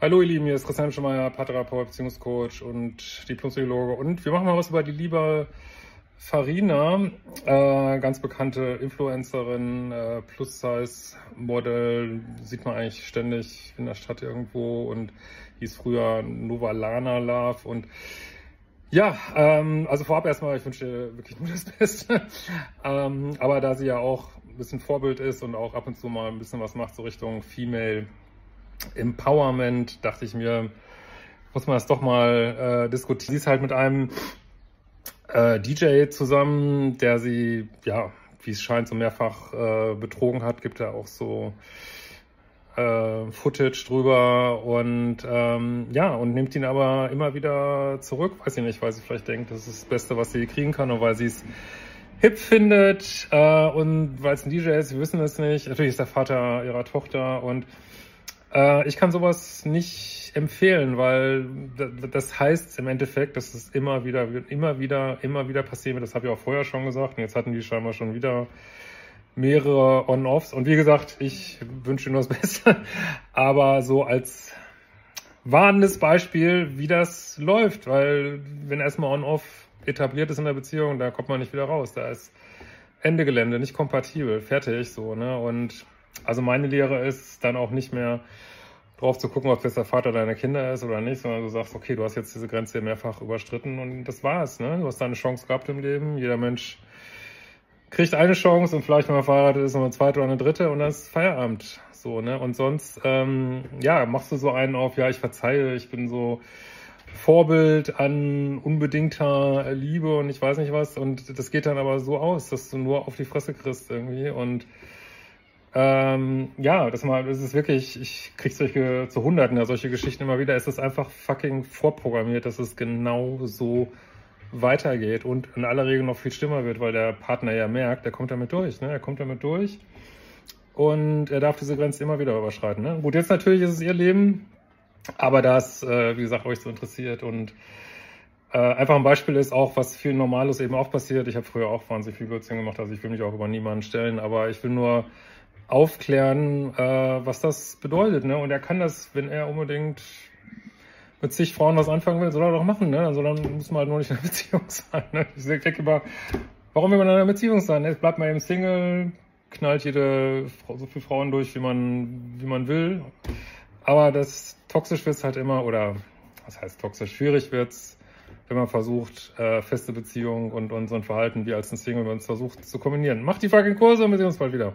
Hallo ihr Lieben, hier ist Christian Schemeier, Paartherapeut, Beziehungscoach und Diplompsychologe und wir machen mal was über die liebe Farina, äh, ganz bekannte Influencerin, äh, Plus-Size-Model, sieht man eigentlich ständig in der Stadt irgendwo und hieß früher Novalana Love und ja, ähm, also vorab erstmal, ich wünsche dir wirklich nur das Beste. ähm, aber da sie ja auch ein bisschen Vorbild ist und auch ab und zu mal ein bisschen was macht, so Richtung Female Empowerment, dachte ich mir, muss man das doch mal äh, diskutieren. Sie ist halt mit einem äh, DJ zusammen, der sie, ja, wie es scheint, so mehrfach äh, betrogen hat, gibt ja auch so äh, Footage drüber und ähm, ja, und nimmt ihn aber immer wieder zurück, weiß ich nicht, weil sie vielleicht denkt, das ist das Beste, was sie kriegen kann und weil sie es hip findet äh, und weil es ein DJ ist, wir wissen es nicht. Natürlich ist der Vater ihrer Tochter und ich kann sowas nicht empfehlen, weil das heißt im Endeffekt, dass es immer wieder, immer wieder, immer wieder passieren wird. Das habe ich auch vorher schon gesagt. Und jetzt hatten die scheinbar schon wieder mehrere On-Offs. Und wie gesagt, ich wünsche nur das Beste. Aber so als warnendes Beispiel, wie das läuft, weil wenn erstmal On-Off etabliert ist in der Beziehung, da kommt man nicht wieder raus. Da ist Ende Gelände, nicht kompatibel, fertig so, ne? Und also meine Lehre ist dann auch nicht mehr drauf zu gucken, ob das der Vater deiner Kinder ist oder nicht, sondern du sagst, okay, du hast jetzt diese Grenze mehrfach überstritten und das war's, ne? Du hast deine Chance gehabt im Leben. Jeder Mensch kriegt eine Chance und vielleicht, wenn man verheiratet ist, noch eine zweite oder eine dritte und dann ist Feierabend. So, ne? Und sonst, ähm, ja, machst du so einen auf, ja, ich verzeihe, ich bin so Vorbild an unbedingter Liebe und ich weiß nicht was. Und das geht dann aber so aus, dass du nur auf die Fresse kriegst irgendwie. Und ähm, ja, das mal, das ist wirklich, ich krieg solche zu Hunderten ja solche Geschichten immer wieder. Es ist einfach fucking vorprogrammiert, dass es genau so weitergeht und in aller Regel noch viel schlimmer wird, weil der Partner ja merkt, er kommt damit durch, ne? Er kommt damit durch und er darf diese Grenze immer wieder überschreiten. Ne? Gut, jetzt natürlich ist es ihr Leben, aber das, äh, wie gesagt, euch so interessiert und äh, einfach ein Beispiel ist auch, was viel Normales eben auch passiert. Ich habe früher auch wahnsinnig viel Beziehungen gemacht, also ich will mich auch über niemanden stellen, aber ich will nur aufklären, äh, was das bedeutet. Ne? Und er kann das, wenn er unbedingt mit sich Frauen was anfangen will, soll er doch machen, ne? Also dann muss man halt nur nicht in einer Beziehung sein. Ne? Ich denke immer, warum will man in einer Beziehung sein? Jetzt bleibt man eben Single, knallt jede so viele Frauen durch, wie man, wie man will. Aber das toxisch wird's halt immer, oder was heißt toxisch? Schwierig wird's, wenn man versucht, äh, feste Beziehung und, ein Verhalten wie als ein Single, wenn man es versucht zu kombinieren. Macht die fucking Kurse und wir sehen uns bald wieder.